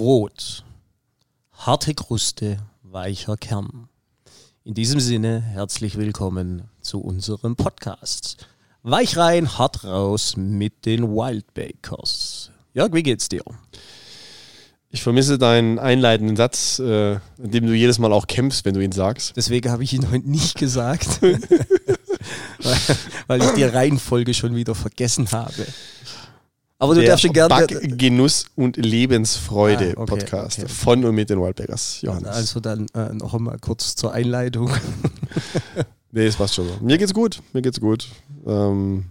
Brot. Harte Kruste, weicher Kern. In diesem Sinne herzlich willkommen zu unserem Podcast. Weich rein, hart raus mit den Wildbakers. Jörg, wie geht's dir? Ich vermisse deinen einleitenden Satz, äh, in dem du jedes Mal auch kämpfst, wenn du ihn sagst. Deswegen habe ich ihn heute nicht gesagt, weil, weil ich die Reihenfolge schon wieder vergessen habe. Aber du der darfst schon gerne. Genuss und Lebensfreude ah, okay, Podcast okay. von und mit den Wildbaggers, Johannes. Also dann äh, noch einmal kurz zur Einleitung. nee, es passt schon so. Mir geht's gut, mir geht's gut. Ähm,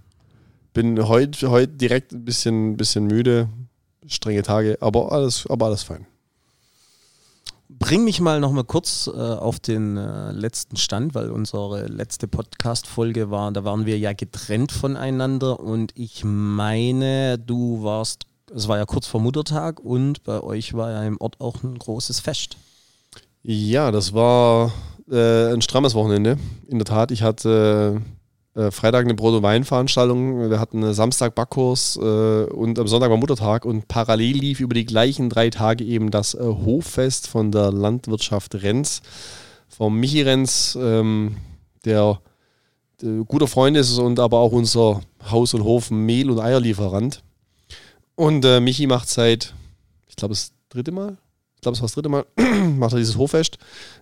bin heute heut direkt ein bisschen, bisschen müde, strenge Tage, aber alles, aber alles fein bring mich mal noch mal kurz äh, auf den äh, letzten Stand, weil unsere letzte Podcast-Folge war, da waren wir ja getrennt voneinander und ich meine, du warst, es war ja kurz vor Muttertag und bei euch war ja im Ort auch ein großes Fest. Ja, das war äh, ein strammes Wochenende. In der Tat, ich hatte äh, Freitag eine Brot- und Weinveranstaltung, wir hatten Samstag Backkurs äh, und am Sonntag war Muttertag. Und parallel lief über die gleichen drei Tage eben das äh, Hoffest von der Landwirtschaft Renz, vom Michi Renz, ähm, der, guter Freund ist und aber auch unser Haus- und Hof Mehl- und Eierlieferant. Und äh, Michi macht seit, ich glaube, das dritte Mal, ich glaube, es war das dritte Mal, macht er dieses Hoffest,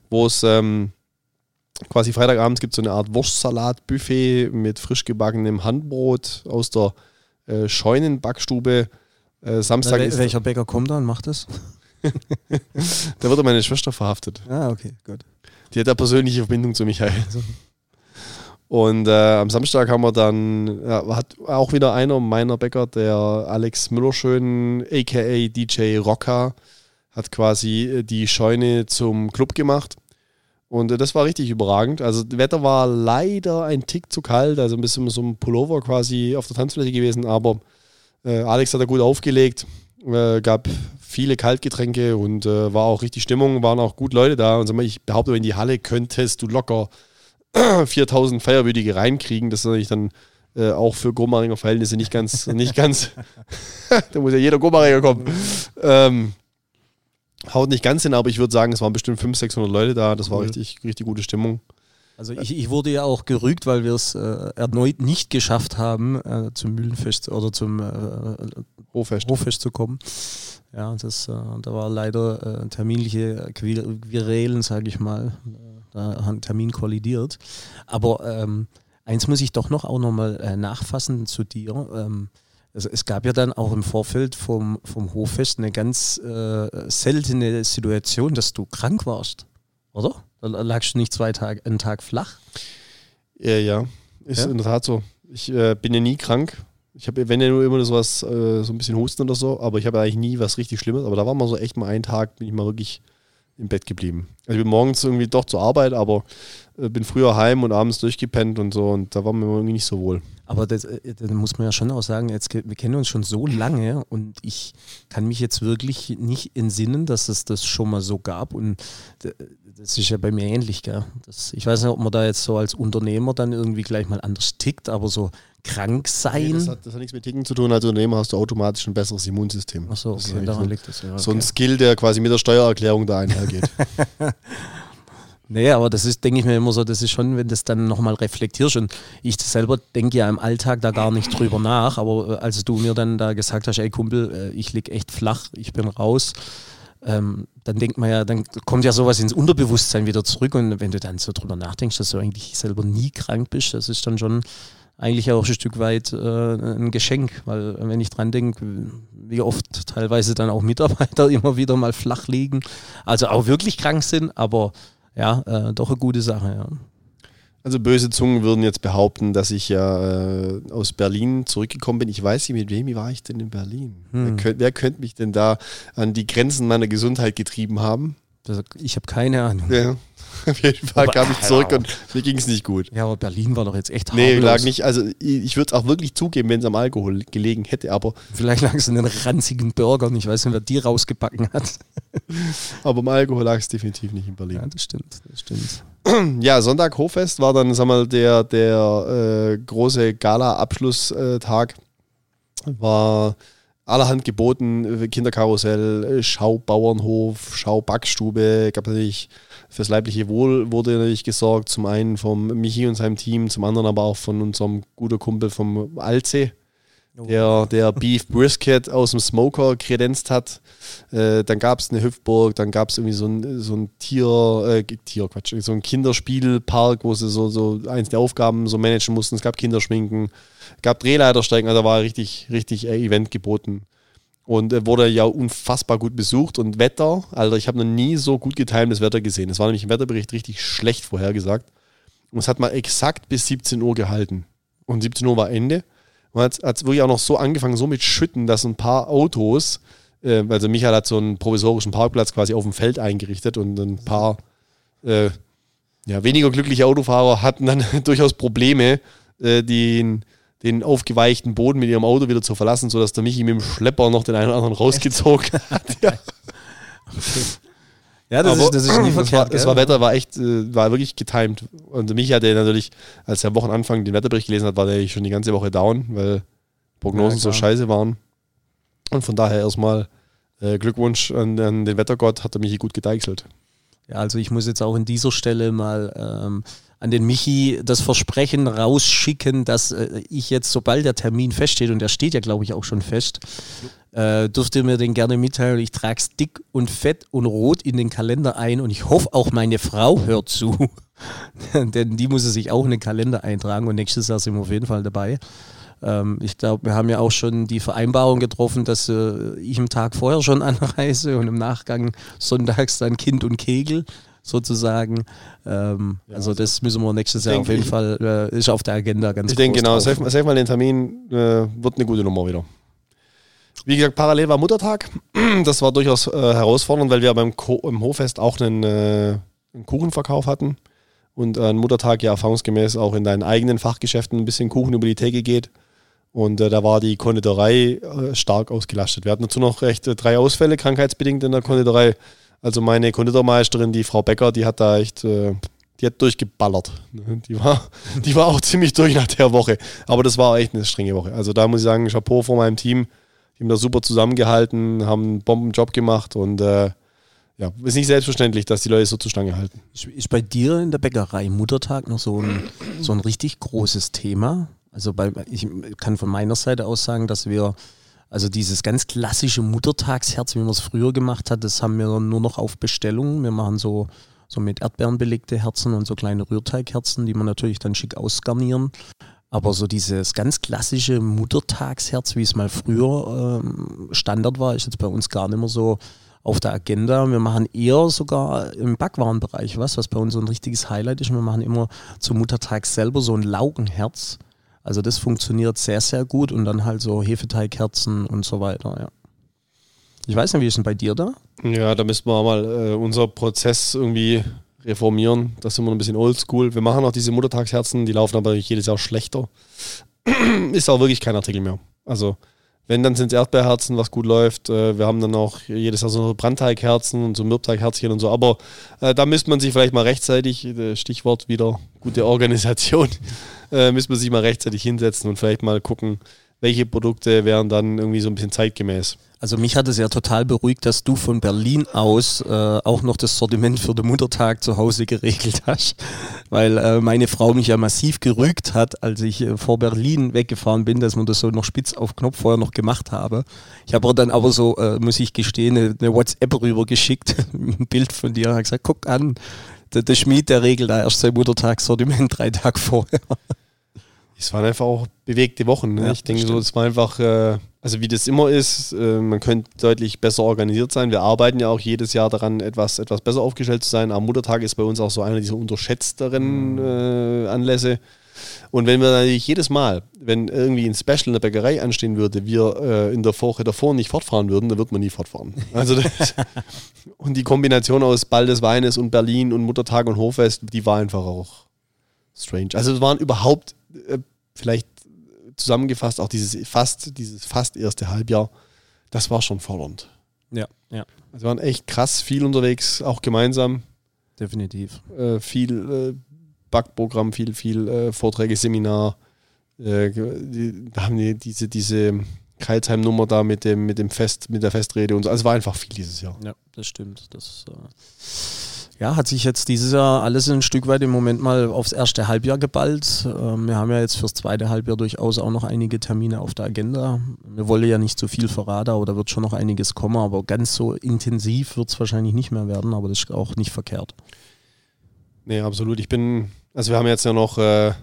wo es ähm, quasi Freitagabends gibt es so eine Art Wurstsalat-Buffet mit frisch gebackenem Handbrot aus der äh, Scheunenbackstube. Äh, Samstag Wel welcher Bäcker kommt da und macht das? da wurde meine Schwester verhaftet. Ah, okay, gut. Die hat da persönliche Verbindung zu Michael. Also. Und äh, am Samstag haben wir dann, ja, hat auch wieder einer meiner Bäcker, der Alex Müllerschön, aka DJ Rocka, hat quasi äh, die Scheune zum Club gemacht. Und äh, das war richtig überragend. Also, das Wetter war leider ein Tick zu kalt, also ein bisschen so ein Pullover quasi auf der Tanzfläche gewesen, aber äh, Alex hat da gut aufgelegt, äh, gab viele Kaltgetränke und äh, war auch richtig Stimmung, waren auch gut Leute da. Und ich behaupte, in die Halle könntest du locker 4000 Feierwürdige reinkriegen. Das ist natürlich dann äh, auch für Gommaringer Verhältnisse nicht ganz, nicht ganz, da muss ja jeder Gommaringer kommen. Ähm, haut nicht ganz hin, aber ich würde sagen, es waren bestimmt 500, 600 Leute da. Das war richtig, richtig gute Stimmung. Also ich, ich wurde ja auch gerügt, weil wir es äh, erneut nicht geschafft haben, äh, zum Mühlenfest oder zum äh, Hoffest. Hoffest zu kommen. Ja, das, äh, da war leider äh, terminliche Querelen, sage ich mal. Da hat ein Termin kollidiert. Aber ähm, eins muss ich doch noch auch nochmal äh, nachfassen zu dir. Ähm, also es gab ja dann auch im Vorfeld vom, vom Hoffest eine ganz äh, seltene Situation, dass du krank warst, oder? Da lagst du nicht zwei Tage, einen Tag flach? Ja, ja. ist ja? in der Tat so. Ich äh, bin ja nie krank. Ich habe, wenn ja nur immer sowas, äh, so ein bisschen Husten oder so, aber ich habe eigentlich nie was richtig Schlimmes. Aber da war mal so echt mal einen Tag, bin ich mal wirklich im Bett geblieben. Also ich bin morgens irgendwie doch zur Arbeit, aber bin früher heim und abends durchgepennt und so und da war mir irgendwie nicht so wohl. Aber das, äh, das, muss man ja schon auch sagen, jetzt, wir kennen uns schon so lange und ich kann mich jetzt wirklich nicht entsinnen, dass es das schon mal so gab und das ist ja bei mir ähnlich, gell? Das, ich weiß nicht, ob man da jetzt so als Unternehmer dann irgendwie gleich mal anders tickt, aber so krank sein. Nee, das, hat, das, hat, nichts mit Ticken zu tun. Als Unternehmer hast du automatisch ein besseres Immunsystem. Achso, okay, daran so, liegt das ja. Okay. So ein Skill, der quasi mit der Steuererklärung da einhergeht. Nee, aber das ist, denke ich mir immer so, das ist schon, wenn das dann nochmal reflektierst. Und ich selber denke ja im Alltag da gar nicht drüber nach, aber äh, als du mir dann da gesagt hast, ey Kumpel, äh, ich lieg echt flach, ich bin raus, ähm, dann denkt man ja, dann kommt ja sowas ins Unterbewusstsein wieder zurück. Und wenn du dann so drüber nachdenkst, dass du eigentlich selber nie krank bist, das ist dann schon eigentlich auch ein Stück weit äh, ein Geschenk, weil wenn ich dran denke, wie oft teilweise dann auch Mitarbeiter immer wieder mal flach liegen, also auch wirklich krank sind, aber ja, äh, doch eine gute Sache, ja. Also böse Zungen würden jetzt behaupten, dass ich ja äh, aus Berlin zurückgekommen bin. Ich weiß nicht, mit wem war ich denn in Berlin? Hm. Wer, könnt, wer könnte mich denn da an die Grenzen meiner Gesundheit getrieben haben? Ich habe keine Ahnung. Ja. Auf jeden Fall aber, kam ich zurück und mir ging es nicht gut. Ja, aber Berlin war doch jetzt echt harmlos. Nee, lag nicht. Also ich würde es auch wirklich zugeben, wenn es am Alkohol gelegen hätte, aber. Vielleicht lag es in den ranzigen Burgern. Ich weiß nicht, wer die rausgebacken hat. aber am Alkohol lag es definitiv nicht in Berlin. Ja, das stimmt. Das stimmt. Ja, Sonntag Hochfest war dann, sag mal, der, der äh, große Gala-Abschlusstag. War allerhand geboten, Kinderkarussell, Schaubauernhof, Schaubackstube, gab natürlich fürs leibliche Wohl wurde natürlich gesorgt, zum einen vom Michi und seinem Team, zum anderen aber auch von unserem guten Kumpel vom Alze, der, der Beef Brisket aus dem Smoker kredenzt hat. Äh, dann gab es eine Hüpfburg, dann gab es irgendwie so ein, so ein Tier, äh, Tier, so ein Kinderspielpark, wo sie so, so eins der Aufgaben so managen mussten. Es gab Kinderschminken, gab Drehleitersteigen, also da war richtig, richtig äh, Event geboten. Und äh, wurde ja unfassbar gut besucht. Und Wetter, Alter, ich habe noch nie so gut getimtes Wetter gesehen. Es war nämlich im Wetterbericht richtig schlecht vorhergesagt. Und es hat mal exakt bis 17 Uhr gehalten. Und 17 Uhr war Ende. Und hat es wirklich auch noch so angefangen, so mit Schütten, dass ein paar Autos, äh, also Michael hat so einen provisorischen Parkplatz quasi auf dem Feld eingerichtet und ein paar äh, ja, weniger glückliche Autofahrer hatten dann durchaus Probleme, äh, den, den aufgeweichten Boden mit ihrem Auto wieder zu verlassen, sodass der Michi mit dem Schlepper noch den einen oder anderen rausgezogen hat. Ja. Okay. Ja, das, ist, das ist nie verkehrt. Das war, das war Wetter war echt, äh, war wirklich getimed. Und mich hat er natürlich, als er Wochenanfang den Wetterbericht gelesen hat, war der schon die ganze Woche down, weil Prognosen ja, so scheiße waren. Und von daher erstmal äh, Glückwunsch an, an, den Wettergott, hat er mich gut gedeichselt. Ja, also ich muss jetzt auch in dieser Stelle mal ähm, an den Michi das Versprechen rausschicken, dass äh, ich jetzt, sobald der Termin feststeht, und der steht ja, glaube ich, auch schon fest, äh, dürft ihr mir den gerne mitteilen. Ich trage es dick und fett und rot in den Kalender ein und ich hoffe auch meine Frau hört zu, denn die muss sich auch in den Kalender eintragen und nächstes Jahr sind wir auf jeden Fall dabei. Ähm, ich glaube, wir haben ja auch schon die Vereinbarung getroffen, dass äh, ich am Tag vorher schon anreise und im Nachgang sonntags dann Kind und Kegel sozusagen. Ähm, ja, also, also das müssen wir nächstes Jahr auf jeden Fall, äh, ist auf der Agenda ganz Ich denke genau, sag, sag mal den Termin, äh, wird eine gute Nummer wieder. Wie gesagt, parallel war Muttertag. Das war durchaus äh, herausfordernd, weil wir beim Ko im Hoffest auch einen, äh, einen Kuchenverkauf hatten und ein Muttertag ja erfahrungsgemäß auch in deinen eigenen Fachgeschäften ein bisschen Kuchen über die Theke geht. Und äh, da war die Konditorei äh, stark ausgelastet. Wir hatten dazu noch recht äh, drei Ausfälle, krankheitsbedingt in der Konditorei. Also meine Konditormeisterin, die Frau Becker, die hat da echt, die hat durchgeballert. Die war, die war auch ziemlich durch nach der Woche. Aber das war echt eine strenge Woche. Also da muss ich sagen, Chapeau vor meinem Team. Die haben da super zusammengehalten, haben einen Bombenjob gemacht und äh, ja, ist nicht selbstverständlich, dass die Leute so zur Stange halten. Ist bei dir in der Bäckerei Muttertag noch so ein, so ein richtig großes Thema? Also bei, ich kann von meiner Seite aus sagen, dass wir also dieses ganz klassische Muttertagsherz, wie man es früher gemacht hat, das haben wir nur noch auf Bestellung. Wir machen so, so mit Erdbeeren belegte Herzen und so kleine Rührteigherzen, die man natürlich dann schick ausgarnieren. Aber so dieses ganz klassische Muttertagsherz, wie es mal früher ähm, Standard war, ist jetzt bei uns gar nicht mehr so auf der Agenda. Wir machen eher sogar im Backwarenbereich was, was bei uns so ein richtiges Highlight ist. Wir machen immer zum Muttertag selber so ein Laugenherz also das funktioniert sehr, sehr gut und dann halt so Hefeteigherzen und so weiter, ja. Ich weiß nicht, wie ist denn bei dir da? Ja, da müssen wir mal äh, unser Prozess irgendwie reformieren. Das sind wir ein bisschen oldschool. Wir machen auch diese Muttertagsherzen, die laufen aber jedes Jahr schlechter. ist auch wirklich kein Artikel mehr. Also wenn, dann sind es Erdbeerherzen, was gut läuft. Äh, wir haben dann auch jedes Jahr so Brandteigherzen und so Mürbteigherzchen und so. Aber äh, da müsste man sich vielleicht mal rechtzeitig, äh, Stichwort wieder gute Organisation, äh, müsste man sich mal rechtzeitig hinsetzen und vielleicht mal gucken, welche Produkte wären dann irgendwie so ein bisschen zeitgemäß. Also mich hat es ja total beruhigt, dass du von Berlin aus äh, auch noch das Sortiment für den Muttertag zu Hause geregelt hast, weil äh, meine Frau mich ja massiv gerügt hat, als ich äh, vor Berlin weggefahren bin, dass man das so noch spitz auf Knopf vorher noch gemacht habe. Ich habe dann aber so, äh, muss ich gestehen, eine, eine WhatsApp rübergeschickt, ein Bild von dir, und gesagt, guck an, der, der Schmied, der regelt da erst sein Muttertagssortiment drei Tage vorher. Es waren einfach auch bewegte Wochen. Ne? Ja, ich denke so, es war einfach, äh, also wie das immer ist, äh, man könnte deutlich besser organisiert sein. Wir arbeiten ja auch jedes Jahr daran, etwas, etwas besser aufgestellt zu sein. Am Muttertag ist bei uns auch so einer dieser unterschätzteren mhm. äh, Anlässe. Und wenn wir natürlich jedes Mal, wenn irgendwie ein Special in der Bäckerei anstehen würde, wir äh, in der Woche davor nicht fortfahren würden, dann wird man nie fortfahren. Also das, und die Kombination aus Ball des Weines und Berlin und Muttertag und Hochfest, die war einfach auch strange. Also es waren überhaupt äh, vielleicht zusammengefasst, auch dieses fast, dieses fast erste Halbjahr, das war schon fordernd. Ja, ja. Also wir waren echt krass viel unterwegs, auch gemeinsam. Definitiv. Äh, viel äh, Backprogramm, viel, viel äh, Vorträge, Seminar. Äh, die, da haben die diese, diese Kreilsheim-Nummer da mit dem, mit dem Fest, mit der Festrede und so. Also es war einfach viel dieses Jahr. Ja, das stimmt. Das äh, ja, hat sich jetzt dieses Jahr alles ein Stück weit im Moment mal aufs erste Halbjahr geballt. Ähm, wir haben ja jetzt fürs zweite Halbjahr durchaus auch noch einige Termine auf der Agenda. Wir wollen ja nicht so viel verraten, aber da wird schon noch einiges kommen, aber ganz so intensiv wird es wahrscheinlich nicht mehr werden, aber das ist auch nicht verkehrt. Nee, absolut. Ich bin, also wir haben jetzt ja noch, äh,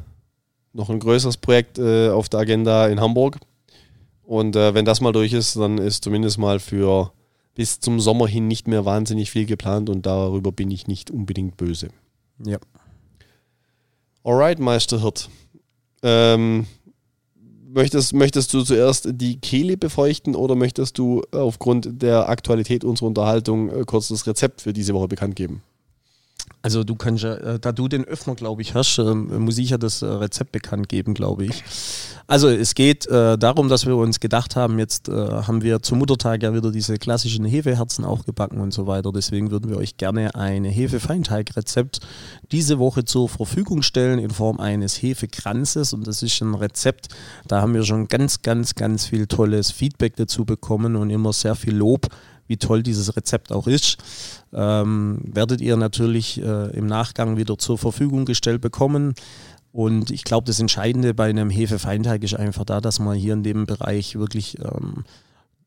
noch ein größeres Projekt äh, auf der Agenda in Hamburg. Und äh, wenn das mal durch ist, dann ist zumindest mal für bis zum Sommer hin nicht mehr wahnsinnig viel geplant und darüber bin ich nicht unbedingt böse. Ja. Alright, Meister Hirt. Ähm, möchtest, möchtest du zuerst die Kehle befeuchten oder möchtest du aufgrund der Aktualität unserer Unterhaltung äh, kurz das Rezept für diese Woche bekannt geben? Also du kannst ja, äh, da du den Öffner, glaube ich, hast, äh, muss ich ja das äh, Rezept bekannt geben, glaube ich. Also es geht äh, darum, dass wir uns gedacht haben, jetzt haben wir zum Muttertag ja wieder diese klassischen Hefeherzen auch gebacken und so weiter. Deswegen würden wir euch gerne ein Hefe-Feinteig-Rezept diese Woche zur Verfügung stellen in Form eines Hefekranzes. Und das ist ein Rezept, da haben wir schon ganz, ganz, ganz viel tolles Feedback dazu bekommen und immer sehr viel Lob wie toll dieses Rezept auch ist, ähm, werdet ihr natürlich äh, im Nachgang wieder zur Verfügung gestellt bekommen. Und ich glaube, das Entscheidende bei einem Hefefeinteig ist einfach da, dass man hier in dem Bereich wirklich ähm,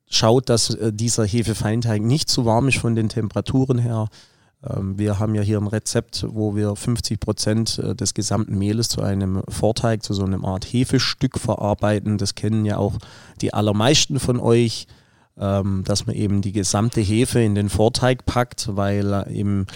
schaut, dass äh, dieser Hefefeinteig nicht zu warm ist von den Temperaturen her. Ähm, wir haben ja hier ein Rezept, wo wir 50 Prozent äh, des gesamten Mehles zu einem Vorteig, zu so einem Art Hefestück verarbeiten. Das kennen ja auch die allermeisten von euch ähm, dass man eben die gesamte Hefe in den Vorteig packt, weil eben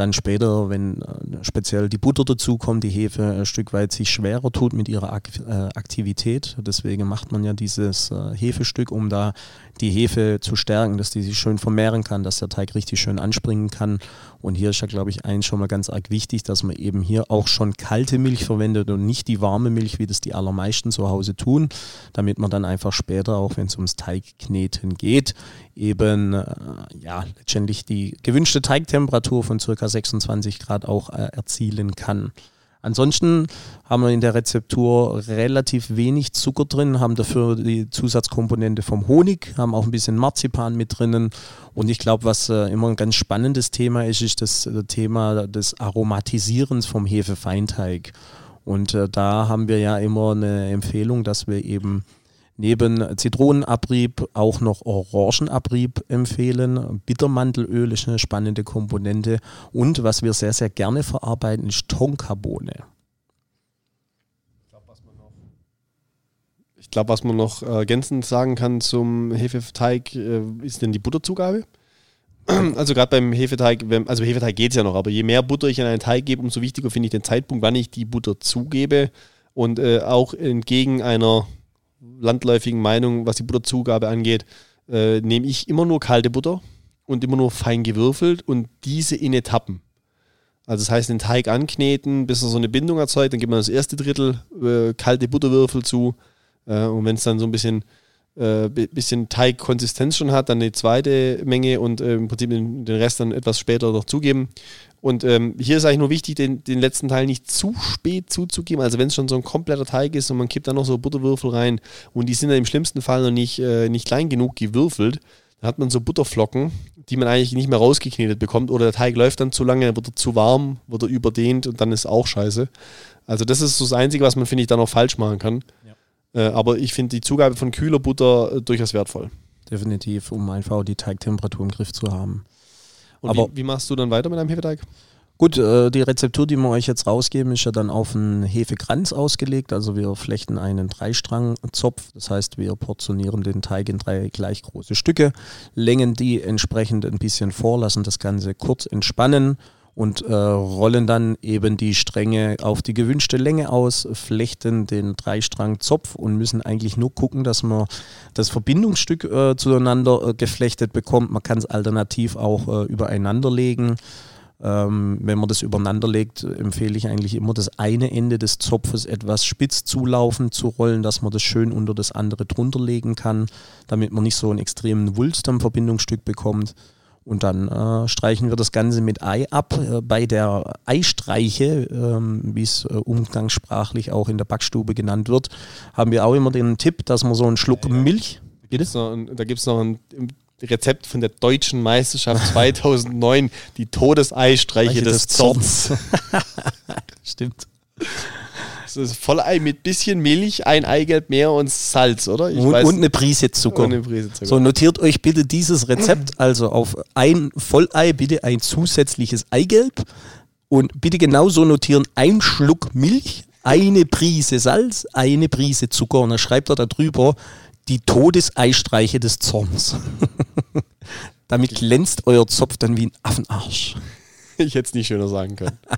dann später, wenn äh, speziell die Butter dazukommt, die Hefe ein Stück weit sich schwerer tut mit ihrer äh, Aktivität. Deswegen macht man ja dieses äh, Hefestück, um da die Hefe zu stärken, dass die sich schön vermehren kann, dass der Teig richtig schön anspringen kann. Und hier ist ja, glaube ich, eins schon mal ganz arg wichtig, dass man eben hier auch schon kalte Milch verwendet und nicht die warme Milch, wie das die allermeisten zu Hause tun, damit man dann einfach später, auch wenn es ums Teigkneten geht, eben äh, ja letztendlich die gewünschte Teigtemperatur von ca. 26 Grad auch äh, erzielen kann. Ansonsten haben wir in der Rezeptur relativ wenig Zucker drin, haben dafür die Zusatzkomponente vom Honig, haben auch ein bisschen Marzipan mit drinnen. Und ich glaube, was äh, immer ein ganz spannendes Thema ist, ist das äh, Thema des Aromatisierens vom Hefefeinteig. Und äh, da haben wir ja immer eine Empfehlung, dass wir eben neben Zitronenabrieb auch noch Orangenabrieb empfehlen. Bittermandelöl ist eine spannende Komponente. Und was wir sehr, sehr gerne verarbeiten, ist Tonkabone. Ich glaube, was man noch ergänzend sagen kann zum Hefeteig, äh, ist denn die Butterzugabe. Also gerade beim Hefeteig, also Hefeteig geht es ja noch, aber je mehr Butter ich in einen Teig gebe, umso wichtiger finde ich den Zeitpunkt, wann ich die Butter zugebe. Und äh, auch entgegen einer landläufigen Meinung, was die Butterzugabe angeht, äh, nehme ich immer nur kalte Butter und immer nur fein gewürfelt und diese in Etappen. Also das heißt, den Teig ankneten, bis er so eine Bindung erzeugt, dann gibt man das erste Drittel äh, kalte Butterwürfel zu äh, und wenn es dann so ein bisschen äh, bisschen Teigkonsistenz schon hat, dann die zweite Menge und äh, im Prinzip den, den, Rest dann etwas später noch zugeben. Und ähm, hier ist eigentlich nur wichtig, den, den letzten Teil nicht zu spät zuzugeben. Also wenn es schon so ein kompletter Teig ist und man kippt dann noch so Butterwürfel rein und die sind dann im schlimmsten Fall noch nicht, äh, nicht klein genug gewürfelt, dann hat man so Butterflocken, die man eigentlich nicht mehr rausgeknetet bekommt oder der Teig läuft dann zu lange, wird er zu warm, wird er überdehnt und dann ist auch scheiße. Also das ist so das Einzige, was man, finde ich, dann noch falsch machen kann. Ja. Äh, aber ich finde die Zugabe von kühler Butter äh, durchaus wertvoll. Definitiv, um einfach die Teigtemperatur im Griff zu haben. Und Aber wie, wie, machst du dann weiter mit deinem Hefeteig? Gut, äh, die Rezeptur, die wir euch jetzt rausgeben, ist ja dann auf einen Hefekranz ausgelegt. Also wir flechten einen Dreistrangzopf. Das heißt, wir portionieren den Teig in drei gleich große Stücke, längen die entsprechend ein bisschen vor, lassen das Ganze kurz entspannen und äh, rollen dann eben die Stränge auf die gewünschte Länge aus, flechten den Dreistrangzopf und müssen eigentlich nur gucken, dass man das Verbindungsstück äh, zueinander äh, geflechtet bekommt. Man kann es alternativ auch äh, übereinander legen. Ähm, wenn man das übereinander legt, empfehle ich eigentlich immer das eine Ende des Zopfes etwas spitz zulaufen zu rollen, dass man das schön unter das andere drunter legen kann, damit man nicht so einen extremen Wulst am Verbindungsstück bekommt. Und dann äh, streichen wir das Ganze mit Ei ab. Äh, bei der Eistreiche, ähm, wie es äh, umgangssprachlich auch in der Backstube genannt wird, haben wir auch immer den Tipp, dass man so einen Schluck ja, ja. Milch. Bitte? Da gibt es noch ein Rezept von der deutschen Meisterschaft 2009, die Todeseistreiche des Zorns. Stimmt. Das ist Vollei mit bisschen Milch, ein Eigelb mehr und Salz, oder? Und, weiß- und eine Prise Zucker. und eine Prise Zucker. So, notiert euch bitte dieses Rezept. Also auf ein Vollei bitte ein zusätzliches Eigelb. Und bitte genauso notieren, ein Schluck Milch, eine Prise Salz, eine Prise Zucker. Und dann schreibt er da drüber die Todeseistreiche des Zorns. Damit glänzt euer Zopf dann wie ein Affenarsch. Ich hätte es nicht schöner sagen können.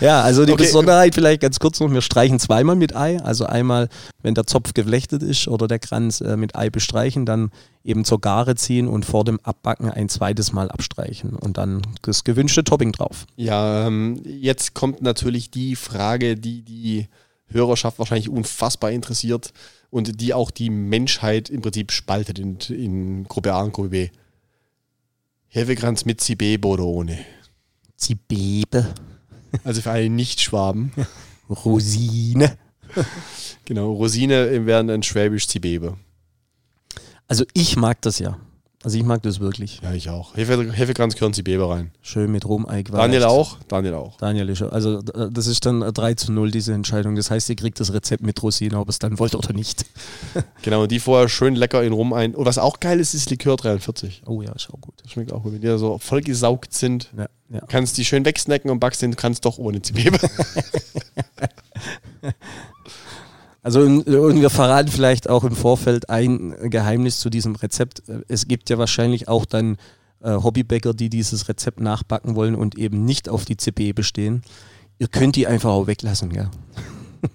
Ja, also die Okay. Besonderheit vielleicht ganz kurz noch, wir streichen zweimal mit Ei. Also einmal, wenn der Zopf geflechtet ist oder der Kranz äh, mit Ei bestreichen, dann eben zur Gare ziehen und vor dem Abbacken ein zweites Mal abstreichen und dann das gewünschte Topping drauf. Ja, ähm, jetzt kommt natürlich die Frage, die die Hörerschaft wahrscheinlich unfassbar interessiert und die auch die Menschheit im Prinzip spaltet in, in Gruppe A und Gruppe B. Hefekranz mit Zibebe oder ohne? Zibebe, Also für alle Nicht-Schwaben. Rosine. Genau, Rosine wären dann Schwäbisch Zibebe. Also ich mag das ja. Also ich mag das wirklich. Ja, ich auch. Hefe, Hefekranz gehören Zibebe rein. Schön mit Rumei Daniel auch? Daniel auch. Daniel ist, also äh, das ist dann 3 zu 0, diese Entscheidung. Das heißt, ihr kriegt das Rezept mit Rosine, ob es dann wollt oder nicht. Genau, und die vorher schön lecker in Rum ein. Und was auch geil ist, ist Likör 43. Oh ja, ist auch gut. Das schmeckt auch gut. Wenn die so voll gesaugt sind, Ja, ja. kannst die schön wegsnacken und backst den kannst doch ohne Zibebe. Also und wir verraten vielleicht auch im Vorfeld ein Geheimnis zu diesem Rezept. Es gibt ja wahrscheinlich auch dann äh, Hobbybäcker, die dieses Rezept nachbacken wollen und eben nicht auf die CB bestehen. Ihr könnt die einfach auch weglassen, ja.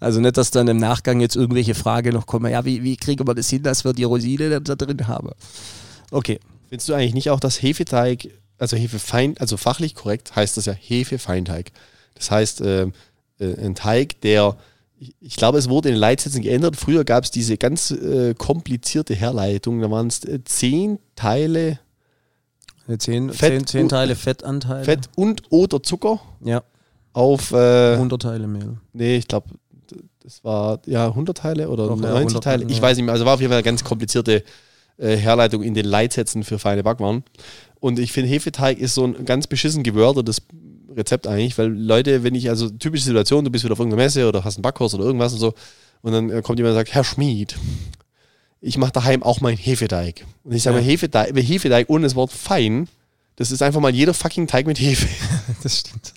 Also nicht, dass dann im Nachgang jetzt irgendwelche Fragen noch kommen, ja, wie, wie kriegen wir das hin, dass wir die Rosine da, drin haben? Okay. Findest du eigentlich nicht auch, dass Hefeteig, also Hefefein, also fachlich korrekt heißt das ja Hefefeinteig. Das heißt, ähm, äh, ein Teig, der, ich, glaube, es wurde in den Leitsätzen geändert. Früher gab es diese ganz äh, komplizierte Herleitung. Da waren es äh, zehn Teile Zehn, Fett zehn, zehn Teile Fettanteil. Fett und oder Zucker Ja, auf, äh, 100 Teile Mehl. nee, ich glaube, das war ja 100 Teile oder Doch, ja, 90 100 Teile. Ich ja. weiß nicht mehr. Also war auf jeden Fall eine ganz komplizierte äh, Herleitung in den Leitsätzen für feine Backwaren. Und ich finde, Hefeteig ist so ein ganz beschissen gewörtertes Rezept eigentlich, weil Leute, wenn ich, also typische Situation, du bist wieder auf irgendeiner Messe oder hast einen Backkurs oder irgendwas und so, und dann äh, kommt jemand und sagt, Herr Schmied, ich mache daheim auch meinen Hefeteig. Und ich sage Ja. mal, Hefeteig, Hefeteig ohne das Wort fein, das ist einfach mal jeder fucking Teig mit Hefe. Das stimmt.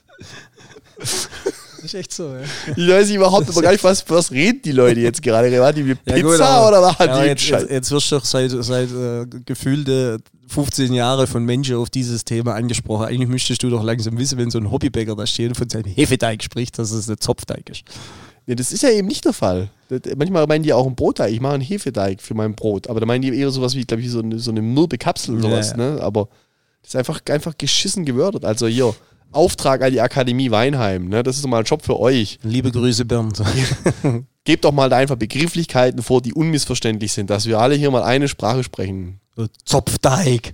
Ist echt so, ja. Ich weiß überhaupt aber gar nicht, was, was reden die Leute jetzt gerade? War die mit Pizza gut, aber- oder war Ja, die jetzt, jetzt, jetzt wirst du doch seit, seit äh, gefühlte 15 Jahre von Menschen auf dieses Thema angesprochen. Eigentlich müsstest du doch langsam wissen, wenn so ein Hobbybäcker da steht und von seinem Hefeteig spricht, dass es ein Zopfteig ist. Ja, das ist ja eben nicht der Fall. Das, manchmal meinen die auch einen Brotteig. Ich mache einen Hefeteig für mein Brot. Aber da meinen die eher sowas wie, glaube ich, so eine, so eine mürbe Kapsel oder Ja, sowas. ja. Ne? Aber das ist einfach, einfach geschissen gewördert. Also hier, Auftrag an die Akademie Weinheim. Ne? Das ist doch mal ein Job für euch. Liebe Grüße, Bernd. Gebt doch mal da einfach Begrifflichkeiten vor, die unmissverständlich sind, dass wir alle hier mal eine Sprache sprechen. Zopfteig.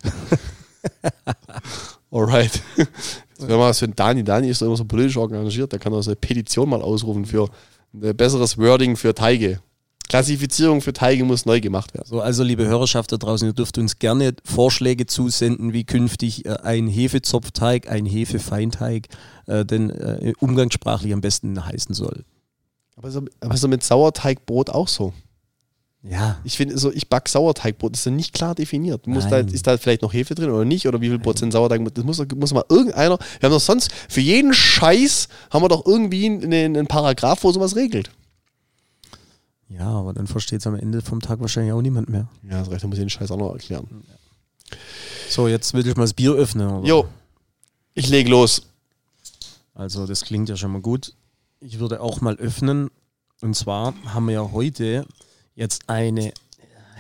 Alright. Wäre mal was für den Dani. Dani ist doch immer so politisch engagiert. Der kann auch so eine Petition mal ausrufen für ein besseres Wording für Teige. Klassifizierung für Teige muss neu gemacht werden. So, also liebe Hörerschaft da draußen, ihr dürft uns gerne Vorschläge zusenden, wie künftig äh, ein Hefezopfteig, ein Hefefeinteig äh, denn äh, umgangssprachlich am besten heißen soll. Aber so, aber so mit Sauerteigbrot auch so. Ja, Ich finde, so, ich back Sauerteigbrot, das ist ja nicht klar definiert. Muss da, Nein. ist da vielleicht noch Hefe drin oder nicht? Oder wie viel Prozent Sauerteig? Das muss, muss mal irgendeiner. Wir haben doch sonst, für jeden Scheiß haben wir doch irgendwie einen, einen Paragraph, wo sowas regelt. Ja, aber dann versteht es am Ende vom Tag wahrscheinlich auch niemand mehr. Ja, das recht, dann muss ich den Scheiß auch noch erklären. So, jetzt will ich mal das Bier öffnen. oder? Jo, ich leg los. Also das klingt ja schon mal gut. Ich würde auch mal öffnen. Und zwar haben wir ja heute jetzt eine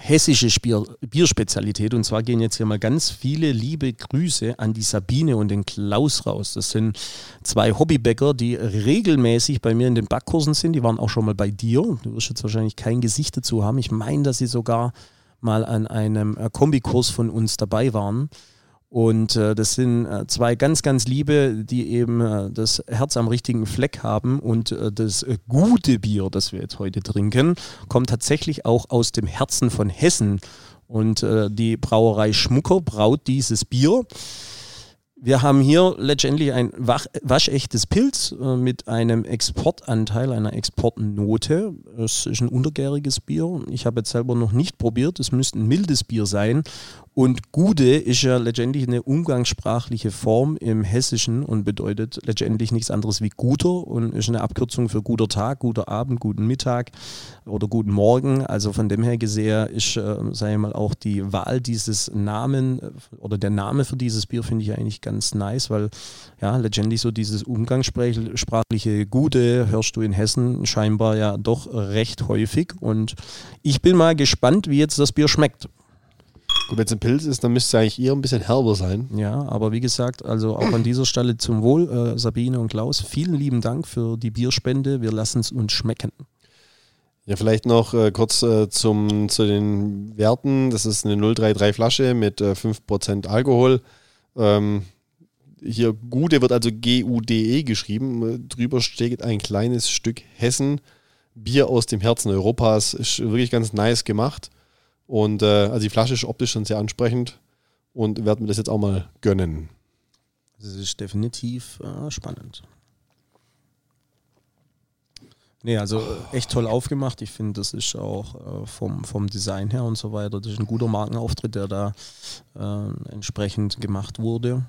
hessische Bier, Bierspezialität. Und zwar gehen jetzt hier mal ganz viele liebe Grüße an die Sabine und den Klaus raus. Das sind zwei Hobbybäcker, die regelmäßig bei mir in den Backkursen sind. Die waren auch schon mal bei dir. Du wirst jetzt wahrscheinlich kein Gesicht dazu haben. Ich meine, dass sie sogar mal an einem äh, Kombikurs von uns dabei waren. Und äh, das sind äh, zwei ganz, ganz liebe, die eben äh, das Herz am richtigen Fleck haben. Und äh, das äh, gute Bier, das wir jetzt heute trinken, kommt tatsächlich auch aus dem Herzen von Hessen. Und äh, die Brauerei Schmucker braut dieses Bier. Wir haben hier letztendlich ein waschechtes Pilz äh, mit einem Exportanteil, einer Exportnote. Es ist ein untergäriges Bier. Ich habe jetzt selber noch nicht probiert. Es müsste ein mildes Bier sein. Und Gude ist ja letztendlich eine umgangssprachliche Form im Hessischen und bedeutet letztendlich nichts anderes wie guter und ist eine Abkürzung für guter Tag, guter Abend, guten Mittag oder guten Morgen. Also von dem her gesehen ist, äh, sage ich mal, auch die Wahl dieses Namen äh, oder der Name für dieses Bier finde ich eigentlich ganz nice, weil ja letztendlich so dieses umgangssprachliche Gute hörst du in Hessen scheinbar ja doch recht häufig und ich bin mal gespannt, wie jetzt das Bier schmeckt. Gut, wenn es ein Pilz ist, dann müsste es eigentlich eher ein bisschen herber sein. Ja, aber wie gesagt, also auch an dieser Stelle zum Wohl, äh, Sabine und Klaus, vielen lieben Dank für die Bierspende. Wir lassen es uns schmecken. Ja, vielleicht noch äh, kurz äh, zum, zu den Werten. Das ist eine 033 Flasche mit äh, 5% Alkohol. Ähm, hier Gude wird also G-U-D-E geschrieben. Drüber steht ein kleines Stück Hessen. Bier aus dem Herzen Europas. Ist wirklich ganz nice gemacht. Und äh, also die Flasche ist optisch schon sehr ansprechend und werden mir das jetzt auch mal gönnen. Das ist definitiv äh, spannend. Nee, also äh, echt toll aufgemacht. Ich finde, das ist auch äh, vom, vom Design her und so weiter, das ist ein guter Markenauftritt, der da äh, entsprechend gemacht wurde.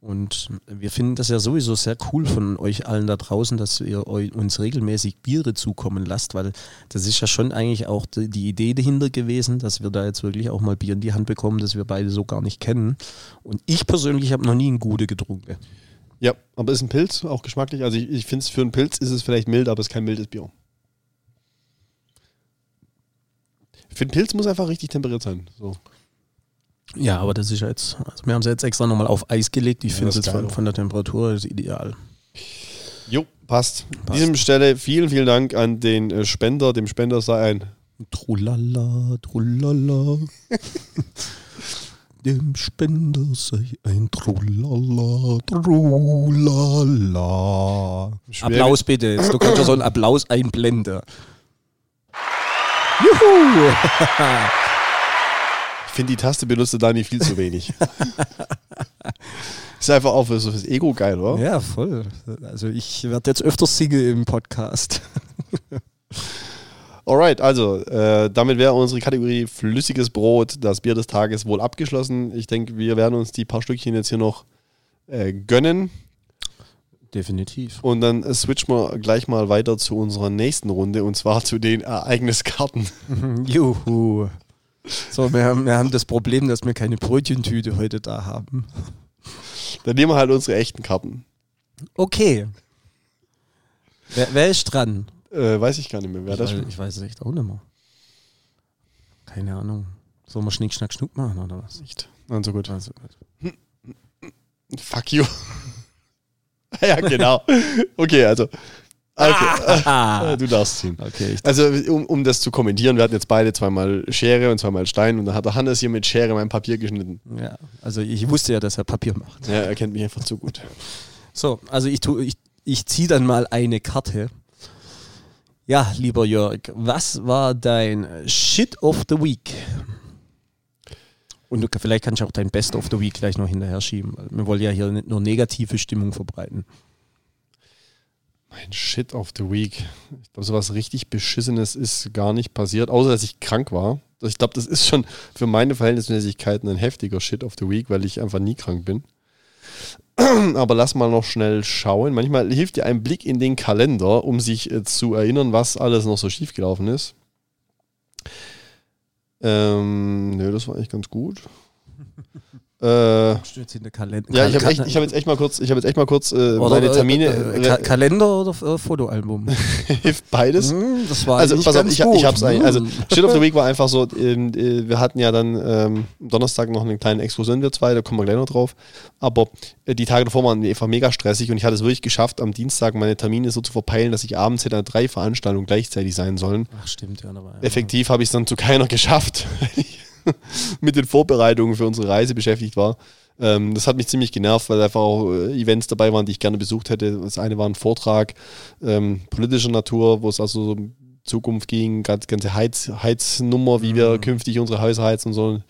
Und wir finden das ja sowieso sehr cool von euch allen da draußen, dass ihr uns regelmäßig Biere zukommen lasst, weil das ist ja schon eigentlich auch die Idee dahinter gewesen, dass wir da jetzt wirklich auch mal Bier in die Hand bekommen, das wir beide so gar nicht kennen. Und ich persönlich habe noch nie ein Gute getrunken. Ja, aber ist ein Pilz auch geschmacklich? Also ich, ich finde es für einen Pilz ist es vielleicht mild, aber es ist kein mildes Bier. Für einen Pilz muss einfach richtig temperiert sein. So. Ja, aber das ist ja jetzt, also wir haben es jetzt extra nochmal auf Eis gelegt. Ich ja, finde es jetzt von, von, der Temperatur ist ideal. Jo, passt. passt. An dieser Stelle vielen, vielen Dank an den äh, Spender. Dem Spender sei ein Trullala, Trullala. Dem Spender sei ein Trullala, Trullala. Applaus bitte. Du kannst ja so einen Applaus einblenden. Juhu! finde die Taste benutzt Dani viel zu wenig. ist einfach auch für fürs Ego geil, oder? Ja, voll. Also ich werde jetzt öfters Single im Podcast. Alright, also äh, damit wäre unsere Kategorie flüssiges Brot, das Bier des Tages wohl abgeschlossen. Ich denke, wir werden uns die paar Stückchen jetzt hier noch äh, gönnen. Definitiv. Und dann äh, switchen wir gleich mal weiter zu unserer nächsten Runde und zwar zu den Ereigniskarten. Juhu. So, wir haben, wir haben das Problem, dass wir keine Brötchentüte heute da haben. Dann nehmen wir halt unsere echten Karten. Okay. Wer, wer ist dran? Äh, weiß ich gar nicht mehr. Wer ich, das weiß, ich weiß es echt auch nicht mehr. Keine Ahnung. Sollen wir Schnick, Schnack, Schnuck machen oder was? Nicht. Also gut. Also gut. Fuck you. ja, genau. Okay, also Okay. Ah. du darfst ziehen. Okay, also, um, um das zu kommentieren, wir hatten jetzt beide zweimal Schere und zweimal Stein und dann hat der Hannes hier mit Schere mein Papier geschnitten. Ja, also ich wusste ja, dass er Papier macht. Ja, er kennt mich einfach zu gut. So, also ich, ich, ich ziehe dann mal eine Karte. Ja, lieber Jörg, was war dein Shit of the Week? Und vielleicht kannst du auch dein Best of the Week gleich noch hinterher schieben. Wir wollen ja hier nicht nur negative Stimmung verbreiten. Mein Shit of the Week. Ich glaube, sowas richtig Beschissenes ist gar nicht passiert, außer dass ich krank war. Ich glaube, das ist schon für meine Verhältnismäßigkeiten ein heftiger Shit of the Week, weil ich einfach nie krank bin. Aber lass mal noch schnell schauen. Manchmal hilft dir ein Blick in den Kalender, um sich äh, zu erinnern, was alles noch so schiefgelaufen ist. Ähm, nö, das war eigentlich ganz gut. Äh, Stürzt in der Kalender. Ja, ich habe hab jetzt echt mal kurz, ich habe jetzt echt mal kurz äh, meine Termine. Äh, Ka Kalender oder äh, Fotoalbum? Hilft beides. Mm, das war also pass auf, ich, ich hab's eigentlich. Also Shit of the Week war einfach so, ähm, äh, wir hatten ja dann ähm, Donnerstag noch einen kleinen Exkursion wir zwei, da kommen wir gleich noch drauf. Aber äh, die Tage davor waren einfach mega stressig und ich hatte es wirklich geschafft, am Dienstag meine Termine so zu verpeilen, dass ich abends hätte drei Veranstaltungen gleichzeitig sein sollen. Ach stimmt, ja. Effektiv habe ich es dann zu keiner geschafft. mit den Vorbereitungen für unsere Reise beschäftigt war. Ähm, das hat mich ziemlich genervt, weil einfach auch äh, Events dabei waren, die ich gerne besucht hätte. Das eine war ein Vortrag ähm, politischer Natur, wo es also so um Zukunft ging, ganz, ganze Heiz, Heiznummer, wie wir künftig unsere Häuser heizen und so.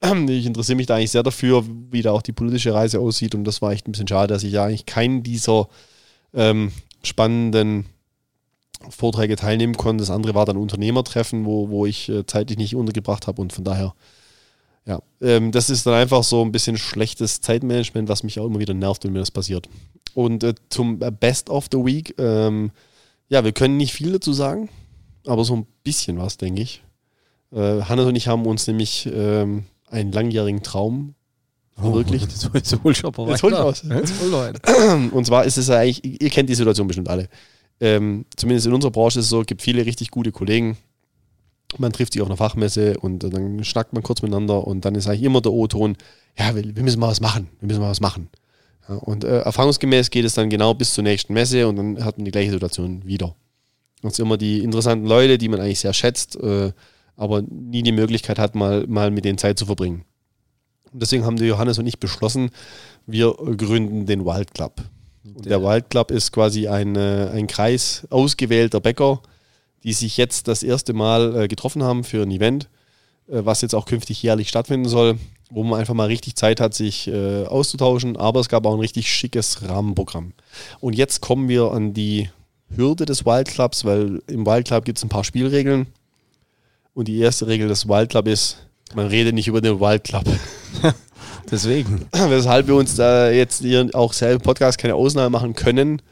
Ich interessiere mich da eigentlich sehr dafür, wie da auch die politische Reise aussieht und das war echt ein bisschen schade, dass ich ja eigentlich keinen dieser ähm, spannenden Vorträge teilnehmen konnte. Das andere war dann Unternehmertreffen, wo, wo ich äh, zeitlich nicht untergebracht habe und von daher, ja, ähm, das ist dann einfach so ein bisschen schlechtes Zeitmanagement, was mich auch immer wieder nervt, wenn mir das passiert. Und äh, zum Best of the Week, ähm, ja, wir können nicht viel dazu sagen, aber so ein bisschen was, denke ich. Äh, Hannes und ich haben uns nämlich ähm, einen langjährigen Traum verwirklicht. Oh, jetzt, jetzt hol ich aber Jetzt hol ich aus. Jetzt hol. Und zwar ist es ja eigentlich, ihr kennt die Situation bestimmt alle. Ähm, zumindest in unserer Branche ist es so, gibt viele richtig gute Kollegen. Man trifft sich auf einer Fachmesse und dann schnackt man kurz miteinander und dann ist eigentlich immer der O-Ton, ja, wir, wir müssen mal was machen, wir müssen mal was machen. Ja, und äh, erfahrungsgemäß geht es dann genau bis zur nächsten Messe und dann hat man die gleiche Situation wieder. Das sind immer die interessanten Leute, die man eigentlich sehr schätzt, äh, aber nie die Möglichkeit hat, mal, mal mit denen Zeit zu verbringen. Und deswegen haben der Johannes und ich beschlossen, wir gründen den Wild Club. Und der Wild Club ist quasi ein, äh, ein Kreis ausgewählter Bäcker, die sich jetzt das erste Mal äh, getroffen haben für ein Event, äh, was jetzt auch künftig jährlich stattfinden soll, wo man einfach mal richtig Zeit hat, sich auszutauschen. Aber es gab auch ein richtig schickes Rahmenprogramm. Und jetzt kommen wir an die Hürde des Wild Clubs, weil im Wild Club gibt es ein paar Spielregeln. Und die erste Regel des Wild Club ist, man redet nicht über den Wild Club. Deswegen. Weshalb wir uns da jetzt hier auch selber im Podcast keine Ausnahme machen können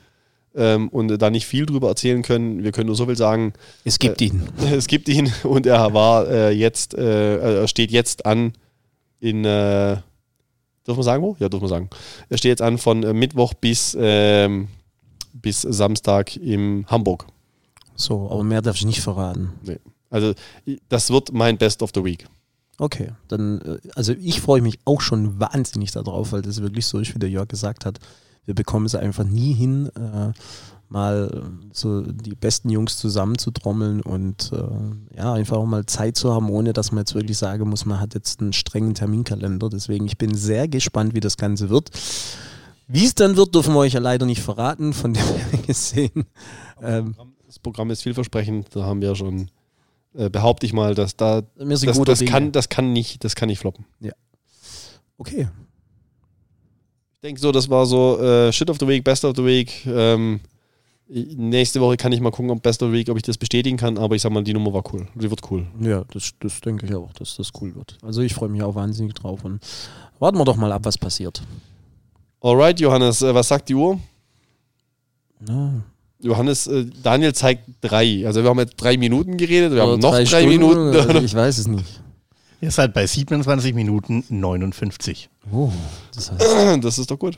ähm, und da nicht viel drüber erzählen können. Wir können nur so viel sagen. Es gibt ihn. Es gibt ihn und er war äh, jetzt, äh, er steht jetzt an in, äh, dürfen wir sagen wo? Ja, dürfen wir sagen. Er steht jetzt an von äh, Mittwoch bis, ähm, bis Samstag in Hamburg. So, aber mehr darf ich nicht verraten. Nee. Also das wird mein Best of the Week. Okay, dann, äh, also ich freue mich auch schon wahnsinnig darauf, weil das wirklich so ist, wie der Jörg gesagt hat. Wir bekommen es einfach nie hin, äh, mal so die besten Jungs zusammenzutrommeln und äh, ja, einfach auch mal Zeit zu haben, ohne dass man jetzt wirklich sagen muss, man hat jetzt einen strengen Terminkalender. Deswegen, ich bin sehr gespannt, wie das Ganze wird. Wie es dann wird, dürfen wir euch ja leider nicht verraten, von dem her gesehen. Ähm, Das Programm ist vielversprechend, da haben wir schon, äh, behaupte ich mal, dass da, das, das, kann, das, kann nicht, das kann nicht floppen. Okay, Ich denke so, das war so äh, Shit of the Week, Best of the Week. Ähm, nächste Woche kann ich mal gucken, ob Best of the Week, ob ich das bestätigen kann, aber ich sag mal, die Nummer war cool. Die wird cool. ja, das, das denke ich auch, dass das cool wird. Also ich freue mich auch wahnsinnig drauf und warten wir doch mal ab, was passiert. Alright, Johannes, äh, was sagt die Uhr? Ja, Johannes, äh, Daniel zeigt drei. Also wir haben jetzt drei Minuten geredet, wir haben Oder noch drei, Stunden, Minuten. Also ich weiß es nicht. Ihr seid bei 27 Minuten 59. Oh, das heißt, Das ist doch gut.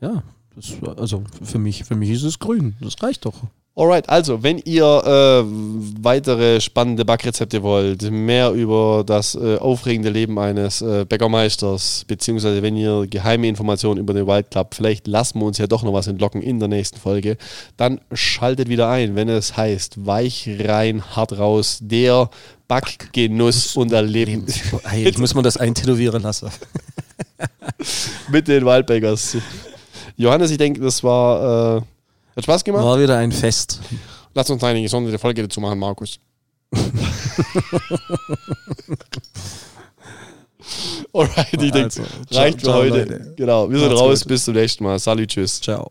ja, das, also für mich, für mich ist es grün. Das reicht doch. Alright, also wenn ihr äh, weitere spannende Backrezepte wollt, mehr über das äh, aufregende Leben eines äh, Bäckermeisters, beziehungsweise wenn ihr geheime Informationen über den Wild Club, vielleicht lassen wir uns ja doch noch was entlocken in der nächsten Folge, dann schaltet wieder ein, wenn es heißt Weich rein, hart raus, der Backgenuss und Erleben ich muss mir das eintätowieren lassen. mit den Waldbäckers. Johannes, ich denke, das war äh, hat Spaß gemacht. War wieder ein Fest. Lass uns eine gesonderte Folge dazu machen, Markus. Alright, ich denke, Also, ciao, reicht für ciao, heute. Leute. Genau, wir sind Macht's raus. gut. Bis zum nächsten Mal. Salut, tschüss. Ciao.